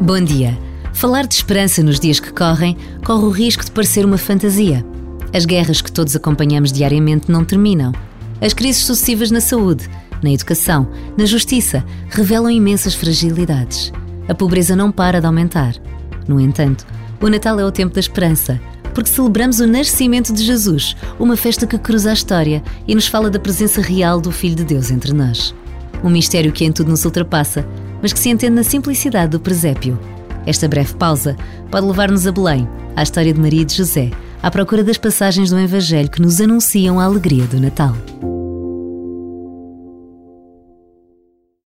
Bom dia. Falar de esperança nos dias que correm corre o risco de parecer uma fantasia. As guerras que todos acompanhamos diariamente não terminam. As crises sucessivas na saúde, na educação, na justiça revelam imensas fragilidades. A pobreza não para de aumentar. No entanto, o Natal é o tempo da esperança, porque celebramos o nascimento de Jesus, uma festa que cruza a história e nos fala da presença real do Filho de Deus entre nós. Um mistério que em tudo nos ultrapassa, mas que se entende na simplicidade do presépio. Esta breve pausa pode levar-nos a Belém, à história de Maria e de José, à procura das passagens do Evangelho que nos anunciam a alegria do Natal.